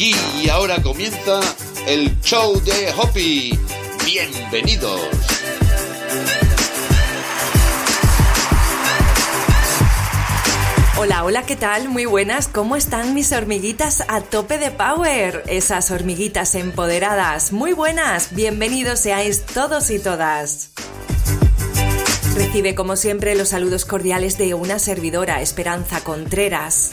Aquí y ahora comienza el show de Hoppy. Bienvenidos. Hola, hola, ¿qué tal? Muy buenas, ¿cómo están mis hormiguitas a tope de power? Esas hormiguitas empoderadas, muy buenas, bienvenidos seáis todos y todas. Recibe como siempre los saludos cordiales de una servidora, Esperanza Contreras.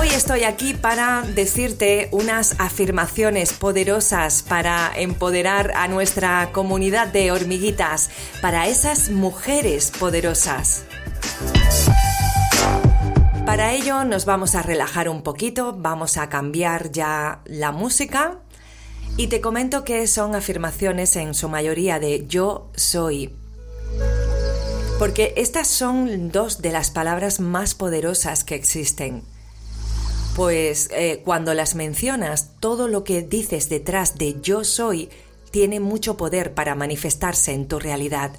Hoy estoy aquí para decirte unas afirmaciones poderosas para empoderar a nuestra comunidad de hormiguitas, para esas mujeres poderosas. Para ello nos vamos a relajar un poquito, vamos a cambiar ya la música y te comento que son afirmaciones en su mayoría de yo soy. Porque estas son dos de las palabras más poderosas que existen. Pues eh, cuando las mencionas, todo lo que dices detrás de yo soy tiene mucho poder para manifestarse en tu realidad.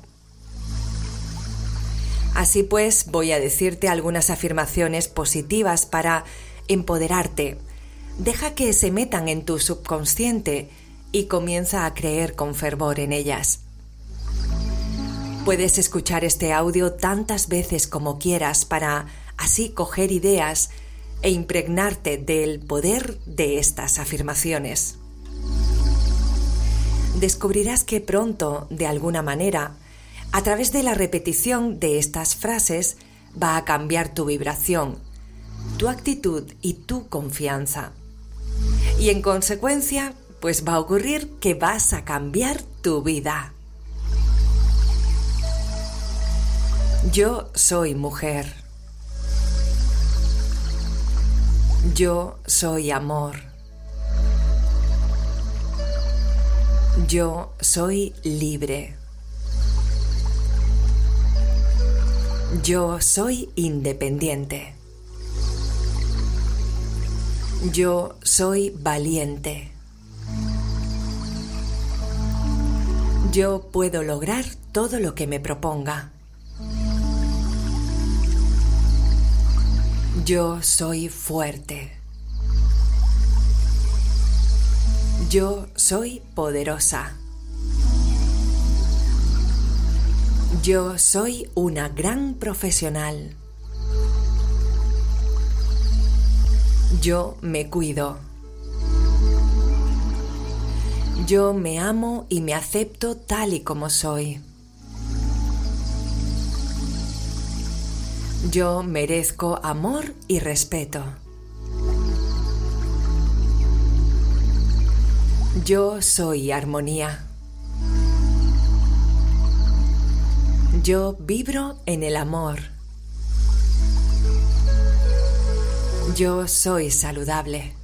Así pues, voy a decirte algunas afirmaciones positivas para empoderarte. Deja que se metan en tu subconsciente y comienza a creer con fervor en ellas. Puedes escuchar este audio tantas veces como quieras para así coger ideas e impregnarte del poder de estas afirmaciones. Descubrirás que pronto, de alguna manera, a través de la repetición de estas frases va a cambiar tu vibración, tu actitud y tu confianza. Y en consecuencia, pues va a ocurrir que vas a cambiar tu vida. Yo soy mujer. Yo soy amor. Yo soy libre. Yo soy independiente. Yo soy valiente. Yo puedo lograr todo lo que me proponga. Yo soy fuerte. Yo soy poderosa. Yo soy una gran profesional. Yo me cuido. Yo me amo y me acepto tal y como soy. Yo merezco amor y respeto. Yo soy armonía. Yo vibro en el amor. Yo soy saludable.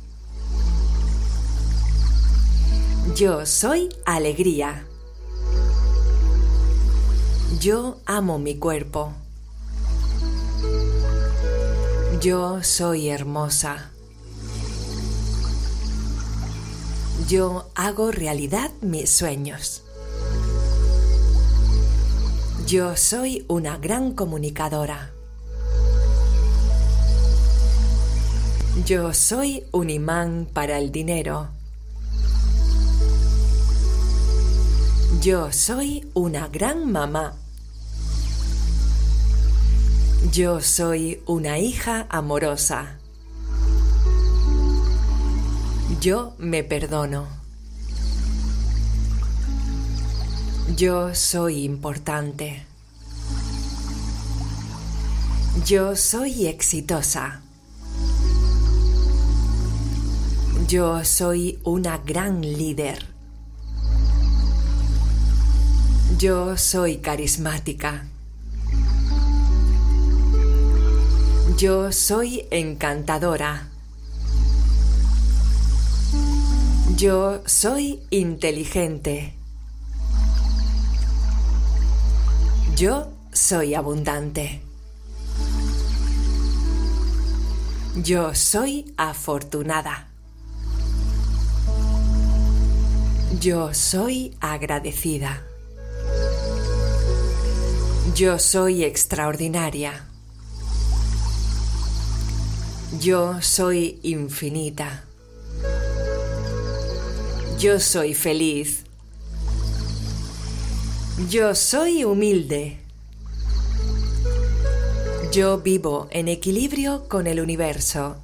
Yo soy alegría. Yo amo mi cuerpo. Yo soy hermosa. Yo hago realidad mis sueños. Yo soy una gran comunicadora. Yo soy un imán para el dinero. Yo soy una gran mamá. Yo soy una hija amorosa. Yo me perdono. Yo soy importante. Yo soy exitosa. Yo soy una gran líder. Yo soy carismática. Yo soy encantadora. Yo soy inteligente. Yo soy abundante. Yo soy afortunada. Yo soy agradecida. Yo soy extraordinaria. Yo soy infinita. Yo soy feliz. Yo soy humilde. Yo vivo en equilibrio con el universo.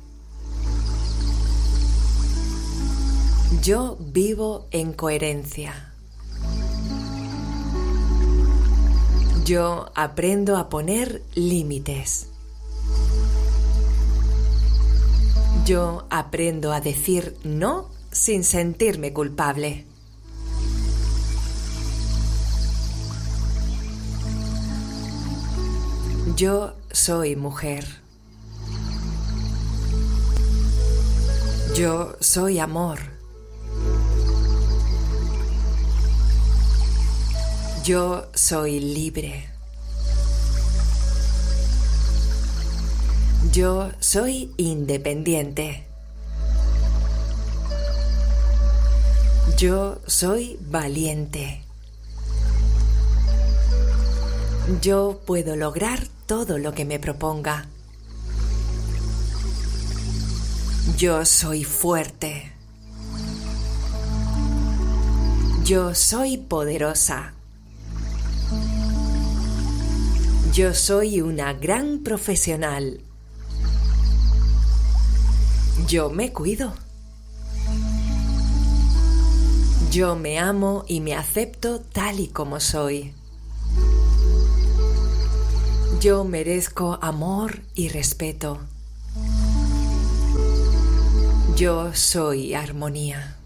Yo vivo en coherencia. Yo aprendo a poner límites. Yo aprendo a decir no sin sentirme culpable. Yo soy mujer. Yo soy amor. Yo soy libre. Yo soy independiente. Yo soy valiente. Yo puedo lograr todo lo que me proponga. Yo soy fuerte. Yo soy poderosa. Yo soy una gran profesional. Yo me cuido. Yo me amo y me acepto tal y como soy. Yo merezco amor y respeto. Yo soy armonía.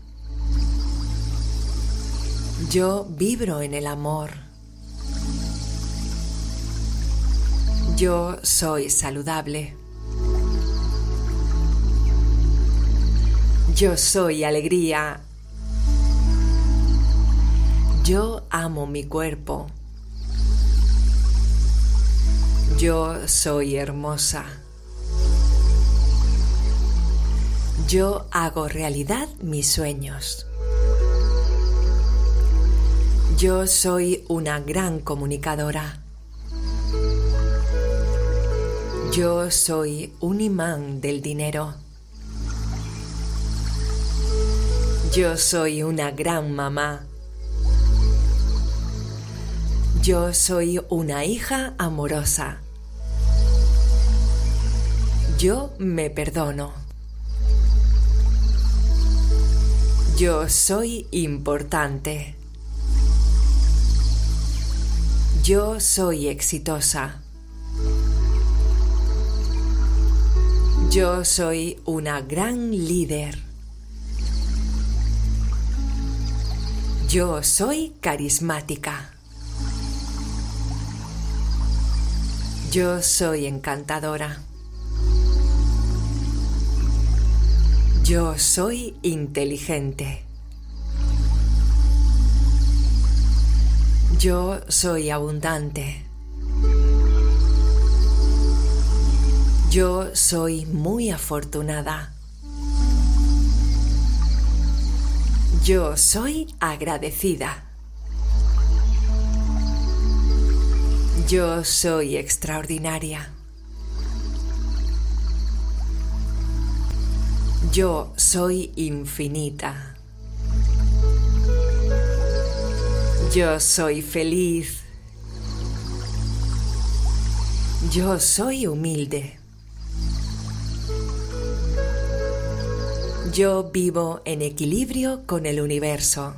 Yo vibro en el amor. Yo soy saludable. Yo soy alegría. Yo amo mi cuerpo. Yo soy hermosa. Yo hago realidad mis sueños. Yo soy una gran comunicadora. Yo soy un imán del dinero. Yo soy una gran mamá. Yo soy una hija amorosa. Yo me perdono. Yo soy importante. Yo soy exitosa. Yo soy una gran líder. Yo soy carismática. Yo soy encantadora. Yo soy inteligente. Yo soy abundante. Yo soy muy afortunada. Yo soy agradecida. Yo soy extraordinaria. Yo soy infinita. Yo soy feliz. Yo soy humilde. Yo vivo en equilibrio con el universo.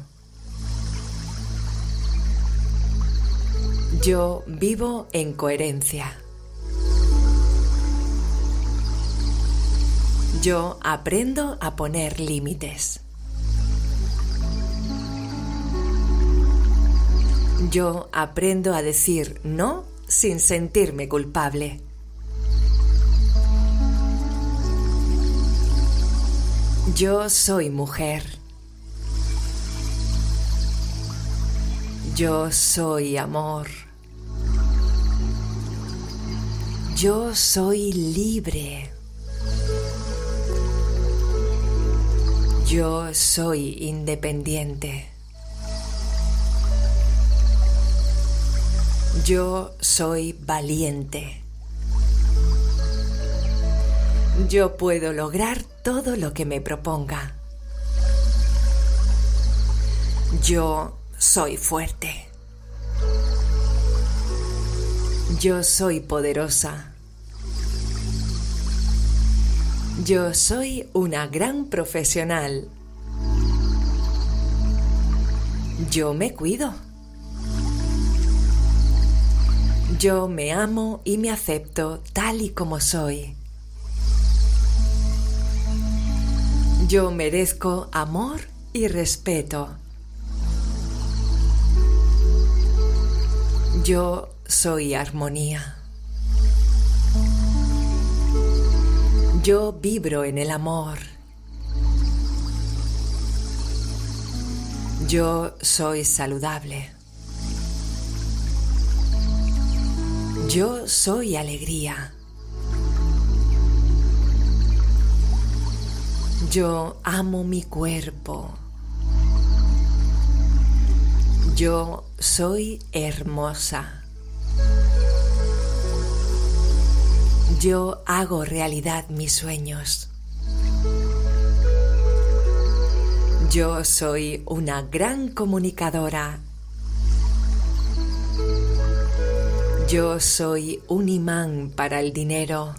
Yo vivo en coherencia. Yo aprendo a poner límites. Yo aprendo a decir no sin sentirme culpable. Yo soy mujer. Yo soy amor. Yo soy libre. Yo soy independiente. Yo soy valiente. Yo puedo lograr todo lo que me proponga. Yo soy fuerte. Yo soy poderosa. Yo soy una gran profesional. Yo me cuido. Yo me amo y me acepto tal y como soy. Yo merezco amor y respeto. Yo soy armonía. Yo vibro en el amor. Yo soy saludable. Yo soy alegría. Yo amo mi cuerpo. Yo soy hermosa. Yo hago realidad mis sueños. Yo soy una gran comunicadora. Yo soy un imán para el dinero.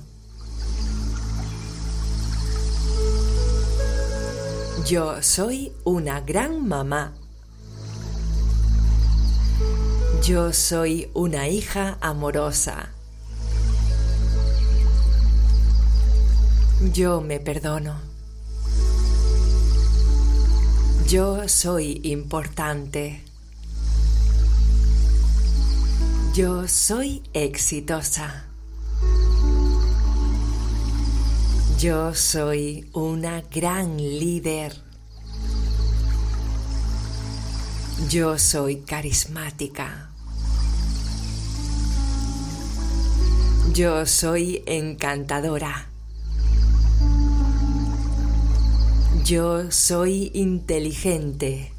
Yo soy una gran mamá. Yo soy una hija amorosa. Yo me perdono. Yo soy importante. Yo soy exitosa. Yo soy una gran líder. Yo soy carismática. Yo soy encantadora. Yo soy inteligente.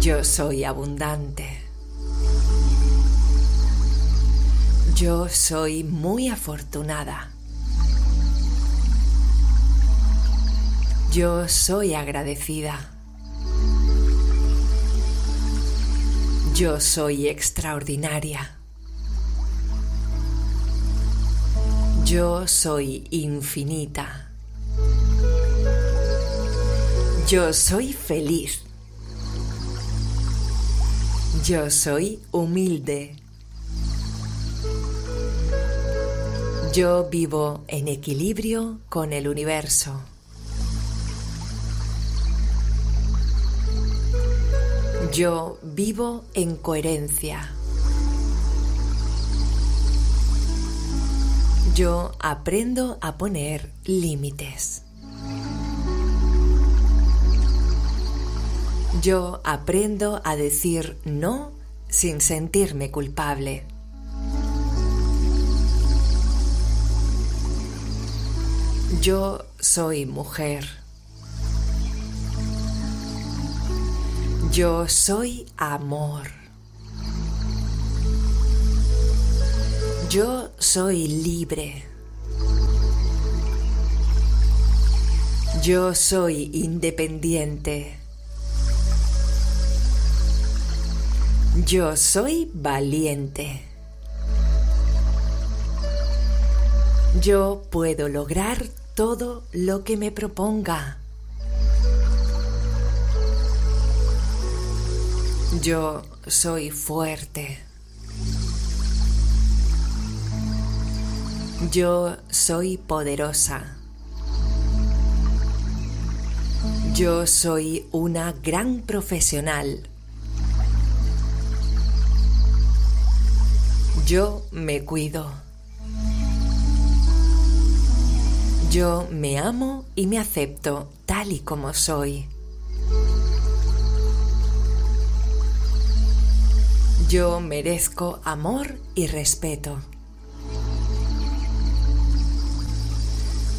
Yo soy abundante. Yo soy muy afortunada. Yo soy agradecida. Yo soy extraordinaria. Yo soy infinita. Yo soy feliz. Yo soy humilde. Yo vivo en equilibrio con el universo. Yo vivo en coherencia. Yo aprendo a poner límites. Yo aprendo a decir no sin sentirme culpable. Yo soy mujer. Yo soy amor. Yo soy libre. Yo soy independiente. Yo soy valiente. Yo puedo lograr todo lo que me proponga. Yo soy fuerte. Yo soy poderosa. Yo soy una gran profesional. Yo me cuido. Yo me amo y me acepto tal y como soy. Yo merezco amor y respeto.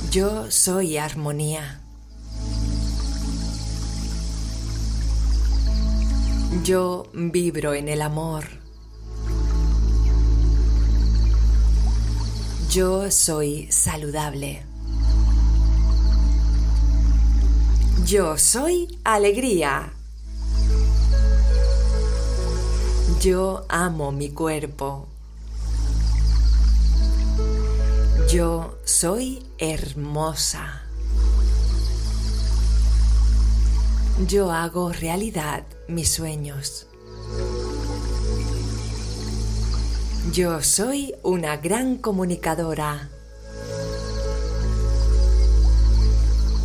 Yo soy armonía. Yo vibro en el amor. Yo soy saludable. Yo soy alegría. Yo amo mi cuerpo. Yo soy hermosa. Yo hago realidad mis sueños. Yo soy una gran comunicadora.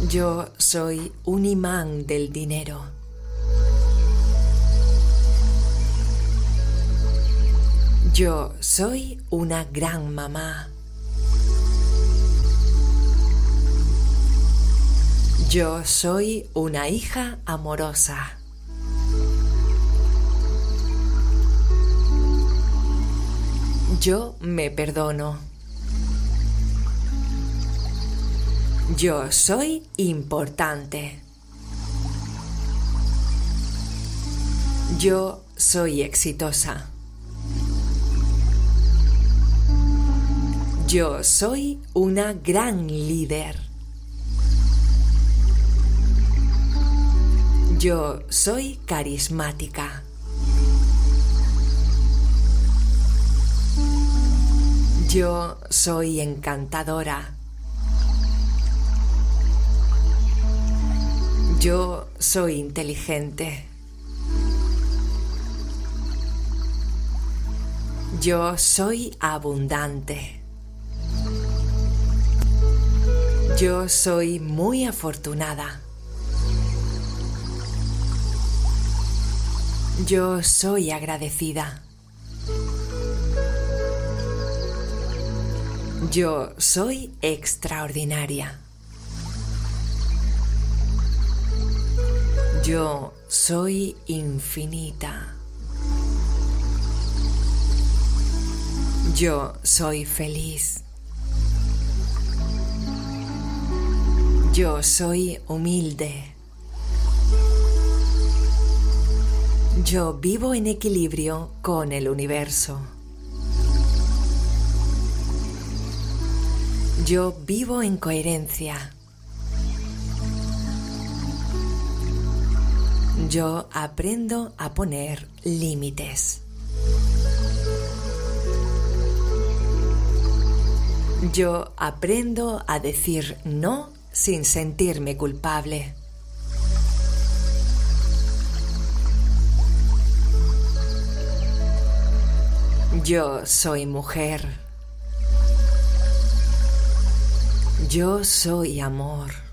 Yo soy un imán del dinero. Yo soy una gran mamá. Yo soy una hija amorosa. Yo me perdono. Yo soy importante. Yo soy exitosa. Yo soy una gran líder. Yo soy carismática. Yo soy encantadora. Yo soy inteligente. Yo soy abundante. Yo soy muy afortunada. Yo soy agradecida. Yo soy extraordinaria. Yo soy infinita. Yo soy feliz. Yo soy humilde. Yo vivo en equilibrio con el universo. Yo vivo en coherencia. Yo aprendo a poner límites. Yo aprendo a decir no sin sentirme culpable. Yo soy mujer. Yo soy amor.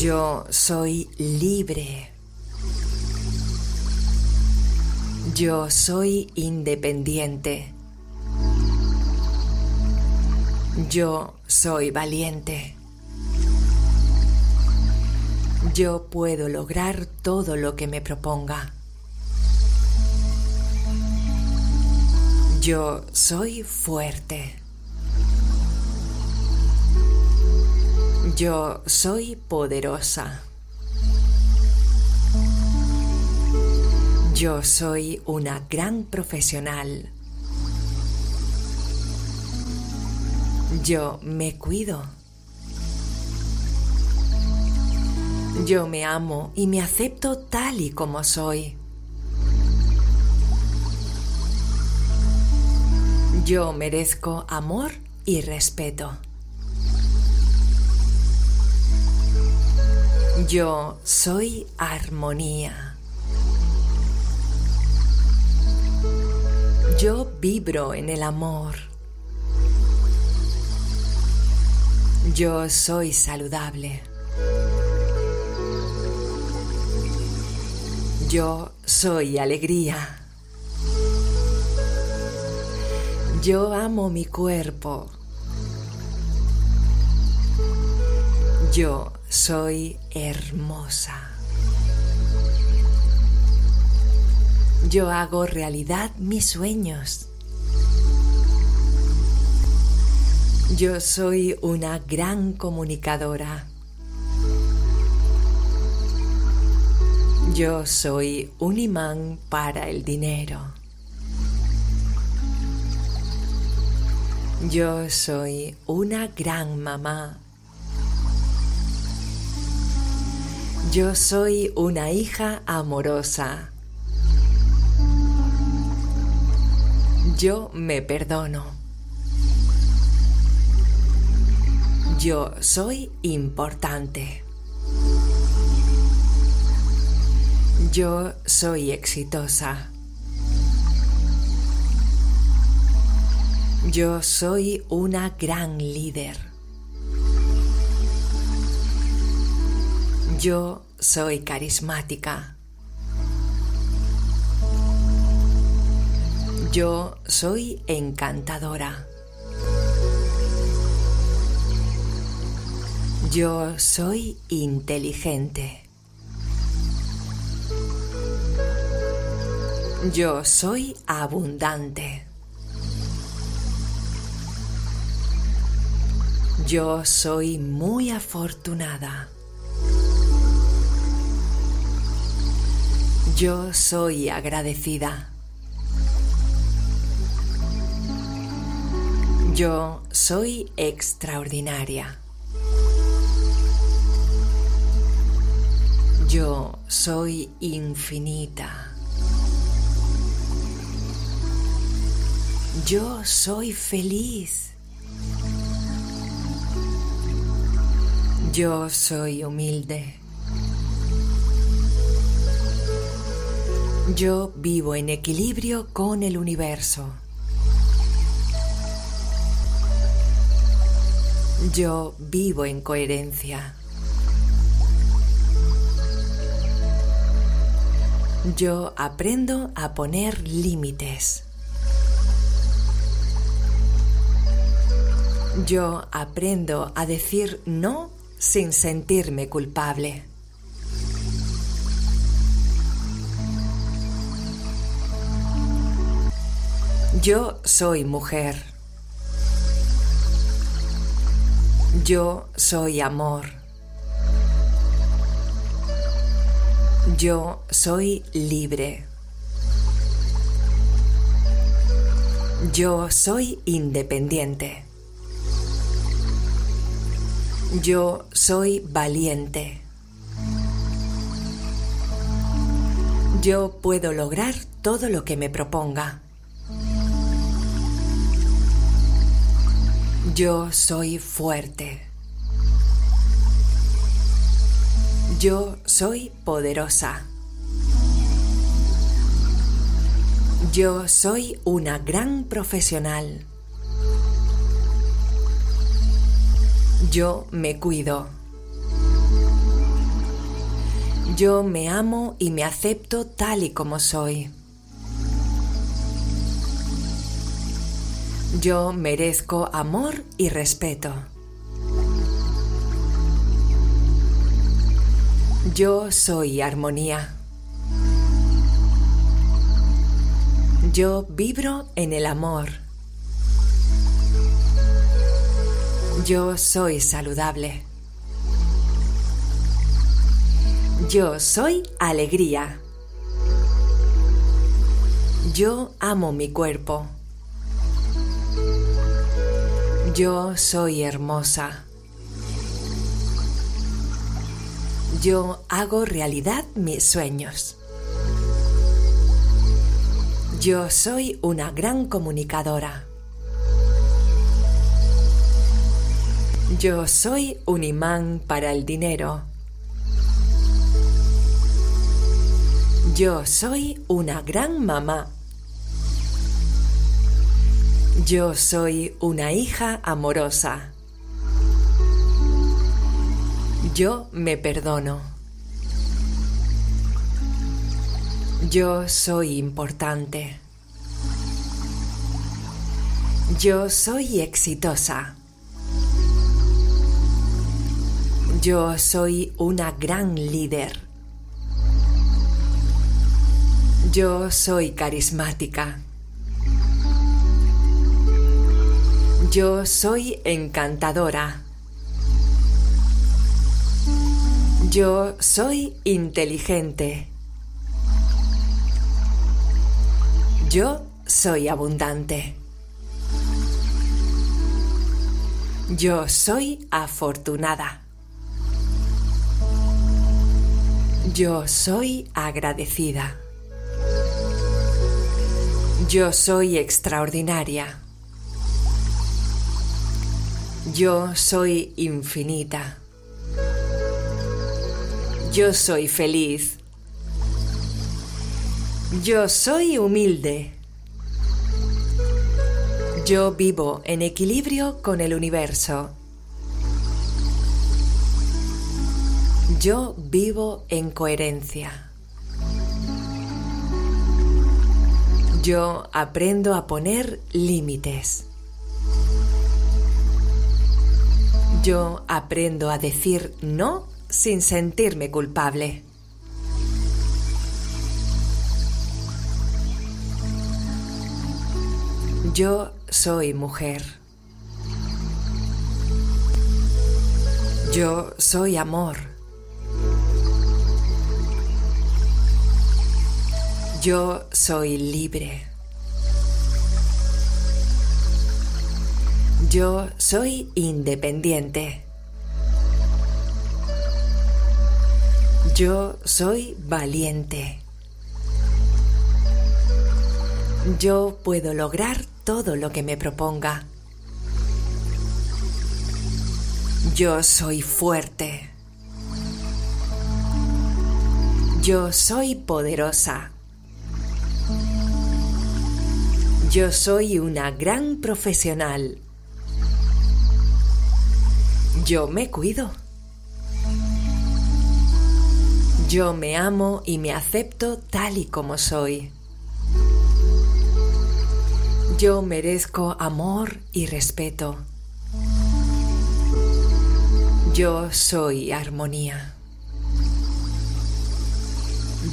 Yo soy libre. Yo soy independiente. Yo soy valiente. Yo puedo lograr todo lo que me proponga. Yo soy fuerte. Yo soy poderosa. Yo soy una gran profesional. Yo me cuido. Yo me amo y me acepto tal y como soy. Yo merezco amor y respeto. Yo soy armonía. Yo vibro en el amor. Yo soy saludable. Yo soy alegría. Yo amo mi cuerpo. Yo soy hermosa. Yo hago realidad mis sueños. Yo soy una gran comunicadora. Yo soy un imán para el dinero. Yo soy una gran mamá. Yo soy una hija amorosa. Yo me perdono. Yo soy importante. Yo soy exitosa. Yo soy una gran líder. Yo soy carismática. Yo soy encantadora. Yo soy inteligente. Yo soy abundante. Yo soy muy afortunada. Yo soy agradecida. Yo soy extraordinaria. Yo soy infinita. Yo soy feliz. Yo soy humilde. Yo vivo en equilibrio con el universo. Yo vivo en coherencia. Yo aprendo a poner límites. Yo aprendo a decir no sin sentirme culpable. Yo soy mujer. Yo soy amor. Yo soy libre. Yo soy independiente. Yo soy valiente. Yo puedo lograr todo lo que me proponga. Yo soy fuerte. Yo soy poderosa. Yo soy una gran profesional. Yo me cuido. Yo me amo y me acepto tal y como soy. Yo merezco amor y respeto. Yo soy armonía. Yo vibro en el amor. Yo soy saludable. Yo soy alegría. Yo amo mi cuerpo. Yo soy hermosa. Yo hago realidad mis sueños. Yo soy una gran comunicadora. Yo soy un imán para el dinero. Yo soy una gran mamá. Yo soy una hija amorosa. Yo me perdono. Yo soy importante. Yo soy exitosa. Yo soy una gran líder. Yo soy carismática. Yo soy encantadora. Yo soy inteligente. Yo soy abundante. Yo soy afortunada. Yo soy agradecida. Yo soy extraordinaria. Yo soy infinita. Yo soy feliz. Yo soy humilde. Yo vivo en equilibrio con el universo. Yo vivo en coherencia. Yo aprendo a poner límites. Yo aprendo a decir no sin sentirme culpable. Yo soy mujer. Yo soy amor. Yo soy libre. Yo soy independiente. Yo soy valiente. Yo puedo lograr todo lo que me proponga. Yo soy fuerte. Yo soy poderosa. Yo soy una gran profesional. Yo me cuido. Yo me amo y me acepto tal y como soy. Yo merezco amor y respeto. Yo soy armonía.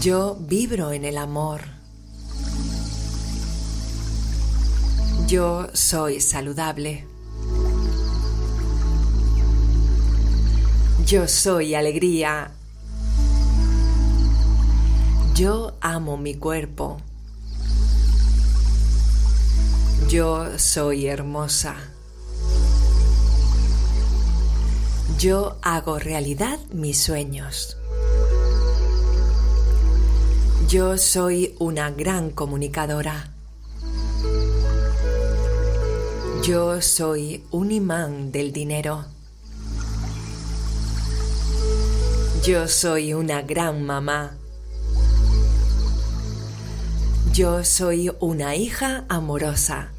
Yo vibro en el amor. Yo soy saludable. Yo soy alegría. Yo amo mi cuerpo. Yo soy hermosa. Yo hago realidad mis sueños. Yo soy una gran comunicadora. Yo soy un imán del dinero. Yo soy una gran mamá. Yo soy una hija amorosa.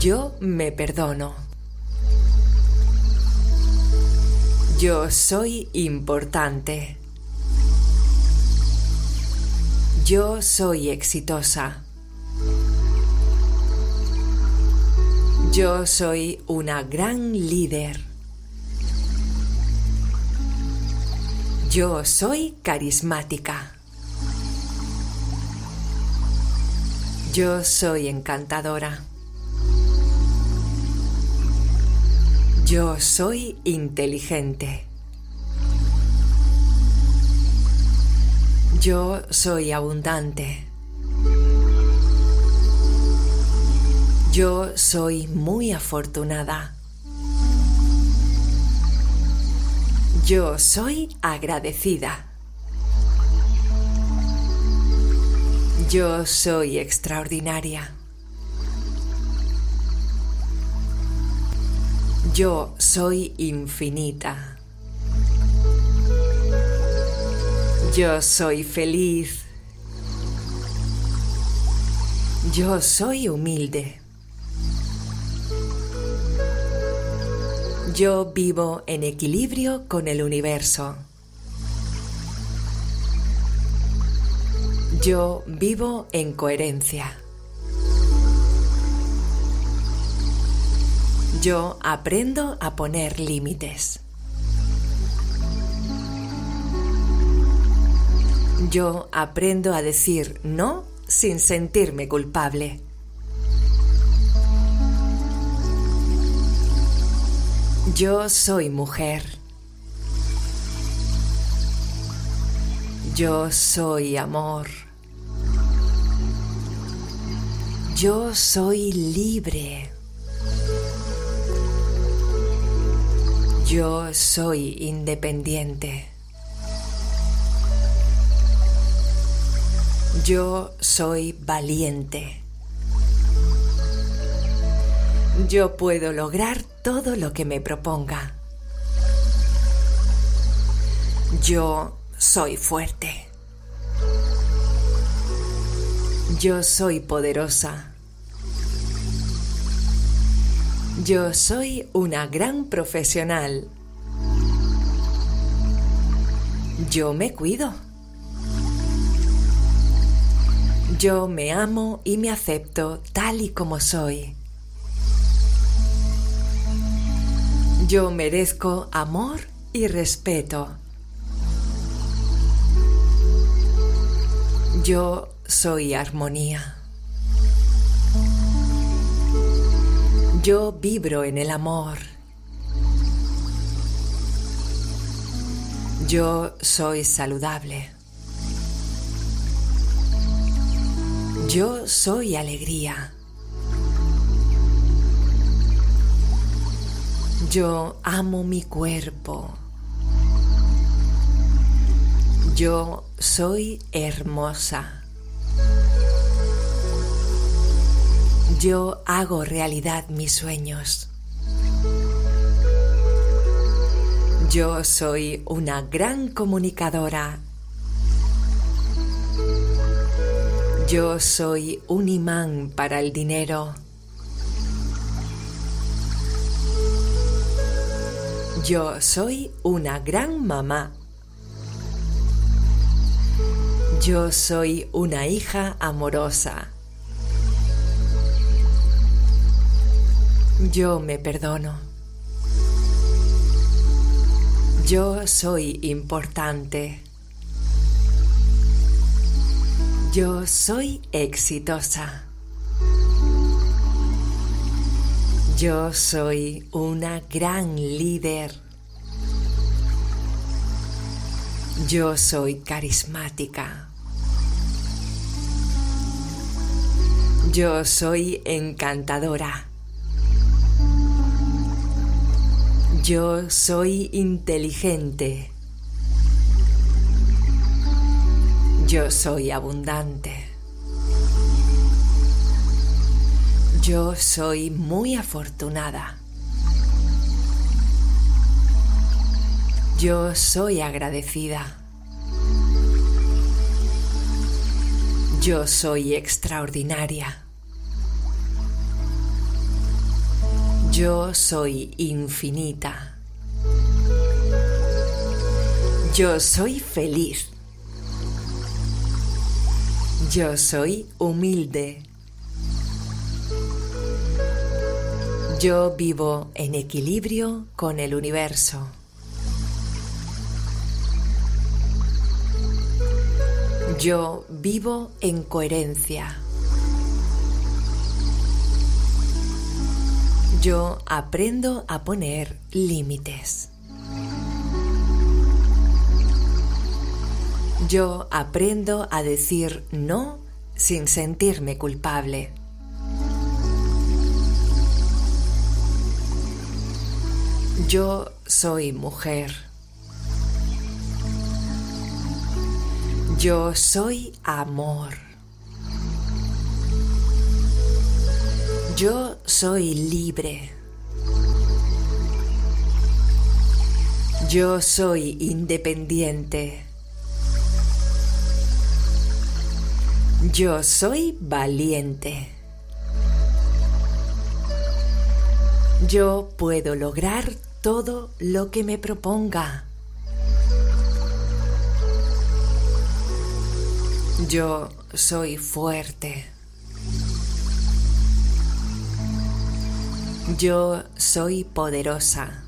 Yo me perdono. Yo soy importante. Yo soy exitosa. Yo soy una gran líder. Yo soy carismática. Yo soy encantadora. Yo soy inteligente. Yo soy abundante. Yo soy muy afortunada. Yo soy agradecida. Yo soy extraordinaria. Yo soy infinita. Yo soy feliz. Yo soy humilde. Yo vivo en equilibrio con el universo. Yo vivo en coherencia. Yo aprendo a poner límites. Yo aprendo a decir no sin sentirme culpable. Yo soy mujer. Yo soy amor. Yo soy libre. Yo soy independiente. Yo soy valiente. Yo puedo lograr todo lo que me proponga. Yo soy fuerte. Yo soy poderosa. Yo soy una gran profesional. Yo me cuido. Yo me amo y me acepto tal y como soy. Yo merezco amor y respeto. Yo soy armonía. Yo vibro en el amor. Yo soy saludable. Yo soy alegría. Yo amo mi cuerpo. Yo soy hermosa. Yo hago realidad mis sueños. Yo soy una gran comunicadora. Yo soy un imán para el dinero. Yo soy una gran mamá. Yo soy una hija amorosa. Yo me perdono. Yo soy importante. Yo soy exitosa. Yo soy una gran líder. Yo soy carismática. Yo soy encantadora. Yo soy inteligente. Yo soy abundante. Yo soy muy afortunada. Yo soy agradecida. Yo soy extraordinaria. Yo soy infinita. Yo soy feliz. Yo soy humilde. Yo vivo en equilibrio con el universo. Yo vivo en coherencia. Yo aprendo a poner límites. Yo aprendo a decir no sin sentirme culpable. Yo soy mujer. Yo soy amor. Yo soy libre. Yo soy independiente. Yo soy valiente. Yo puedo lograr todo lo que me proponga. Yo soy fuerte. Yo soy poderosa.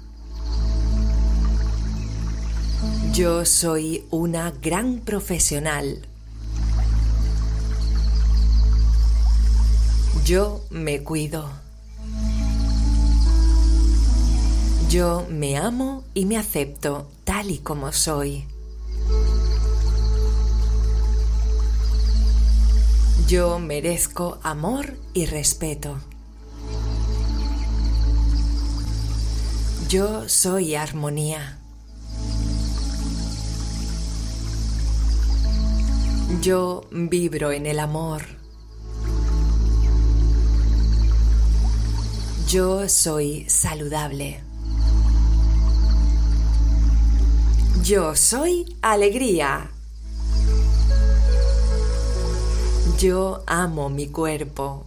Yo soy una gran profesional. Yo me cuido. Yo me amo y me acepto tal y como soy. Yo merezco amor y respeto. Yo soy armonía. Yo vibro en el amor. Yo soy saludable. Yo soy alegría. Yo amo mi cuerpo.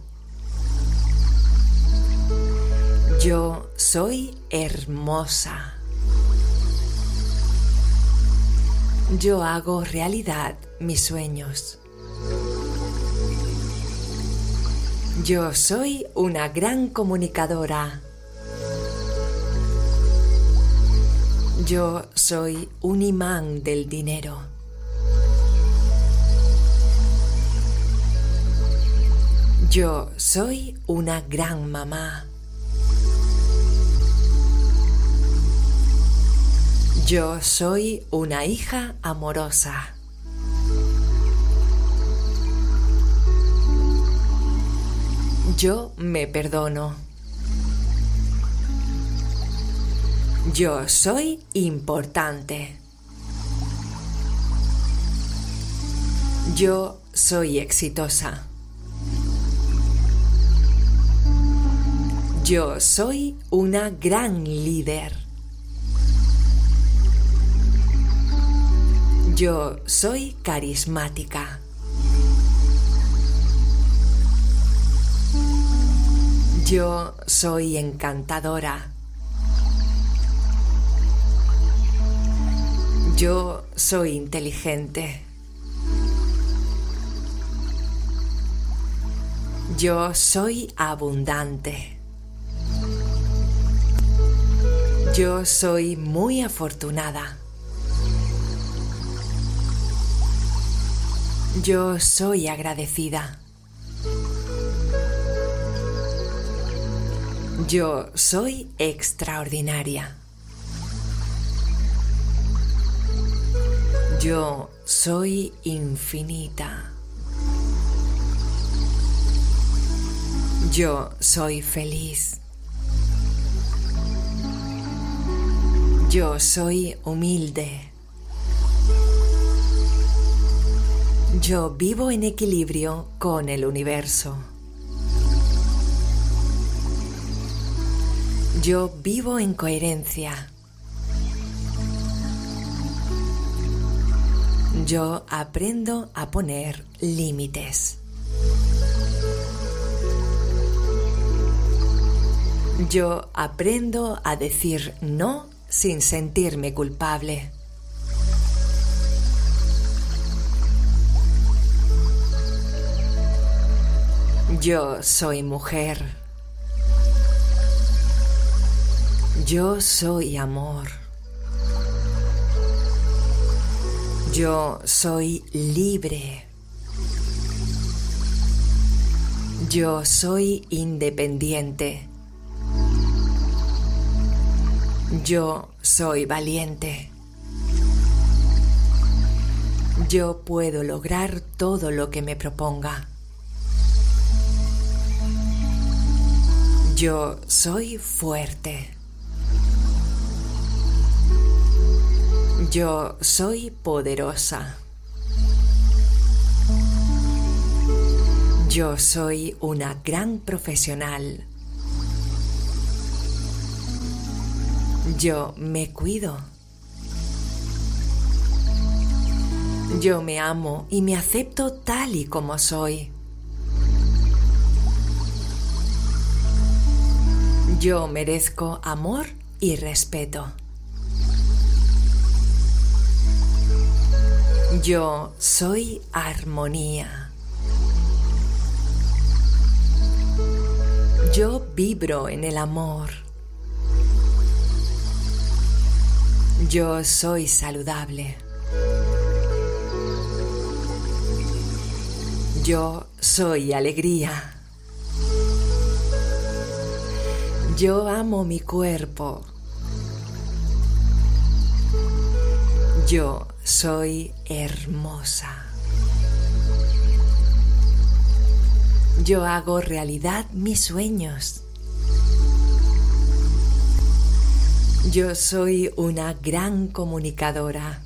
Yo soy hermosa. Yo hago realidad mis sueños. Yo soy una gran comunicadora. Yo soy un imán del dinero. Yo soy una gran mamá. Yo soy una hija amorosa. Yo me perdono. Yo soy importante. Yo soy exitosa. Yo soy una gran líder. Yo soy carismática. Yo soy encantadora. Yo soy inteligente. Yo soy abundante. Yo soy muy afortunada. Yo soy agradecida. Yo soy extraordinaria. Yo soy infinita. Yo soy feliz. Yo soy humilde. Yo vivo en equilibrio con el universo. Yo vivo en coherencia. Yo aprendo a poner límites. Yo aprendo a decir no sin sentirme culpable. Yo soy mujer. Yo soy amor. Yo soy libre. Yo soy independiente. Yo soy valiente. Yo puedo lograr todo lo que me proponga. Yo soy fuerte. Yo soy poderosa. Yo soy una gran profesional. Yo me cuido. Yo me amo y me acepto tal y como soy. Yo merezco amor y respeto. Yo soy armonía. Yo vibro en el amor. Yo soy saludable. Yo soy alegría. Yo amo mi cuerpo. Yo soy hermosa. Yo hago realidad mis sueños. Yo soy una gran comunicadora.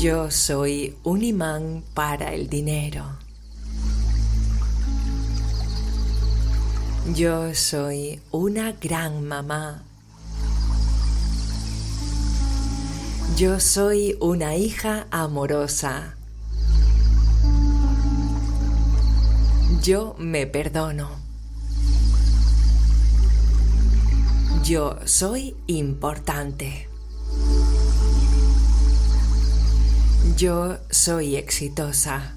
Yo soy un imán para el dinero. Yo soy una gran mamá. Yo soy una hija amorosa. Yo me perdono. Yo soy importante. Yo soy exitosa.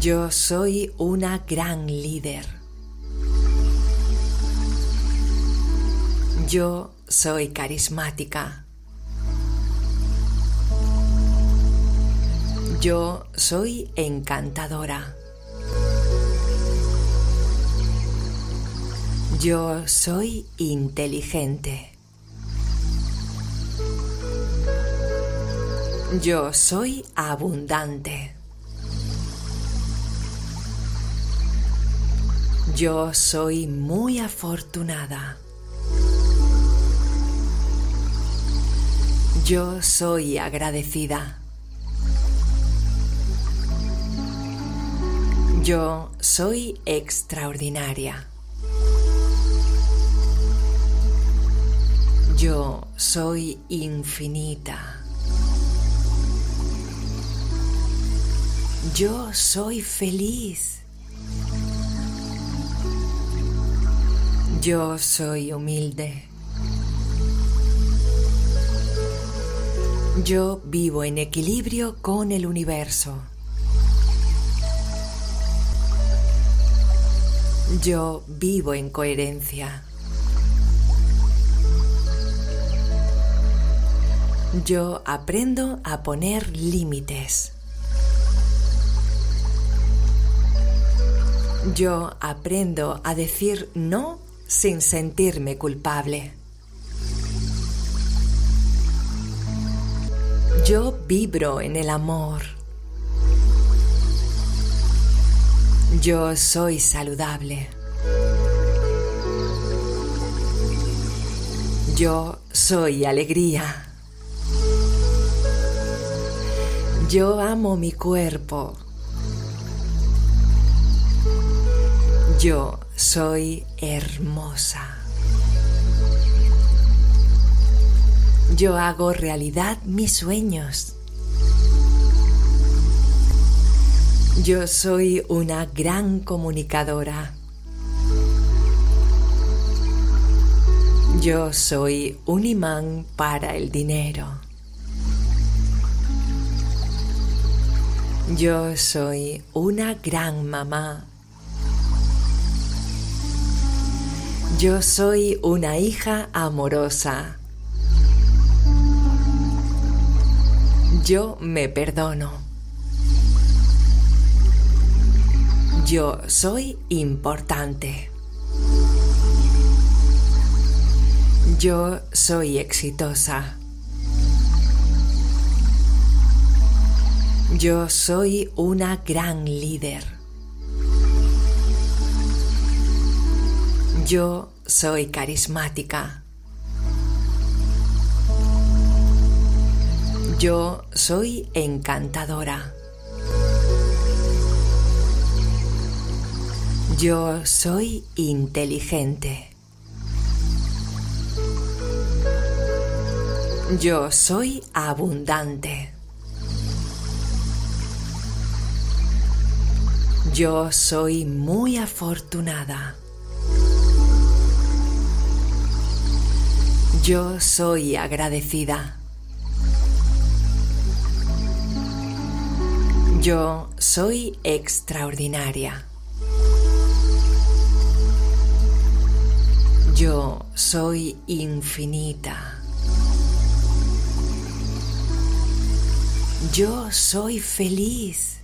Yo soy una gran líder. Yo soy carismática. Yo soy encantadora. Yo soy inteligente. Yo soy abundante. Yo soy muy afortunada. Yo soy agradecida. Yo soy extraordinaria. Yo soy infinita. Yo soy feliz. Yo soy humilde. Yo vivo en equilibrio con el universo. Yo vivo en coherencia. Yo aprendo a poner límites. Yo aprendo a decir no sin sentirme culpable. Yo vibro en el amor. Yo soy saludable. Yo soy alegría. Yo amo mi cuerpo. Yo soy hermosa. Yo hago realidad mis sueños. Yo soy una gran comunicadora. Yo soy un imán para el dinero. Yo soy una gran mamá. Yo soy una hija amorosa. Yo me perdono. Yo soy importante. Yo soy exitosa. Yo soy una gran líder. Yo soy carismática. Yo soy encantadora. Yo soy inteligente. Yo soy abundante. Yo soy muy afortunada. Yo soy agradecida. Yo soy extraordinaria. Yo soy infinita. Yo soy feliz.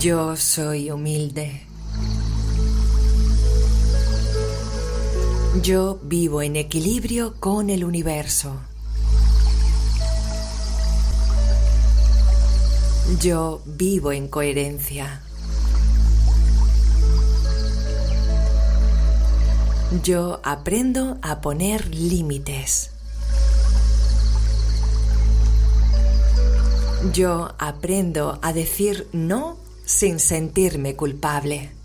Yo soy humilde. Yo vivo en equilibrio con el universo. Yo vivo en coherencia. Yo aprendo a poner límites. Yo aprendo a decir no sin sentirme culpable.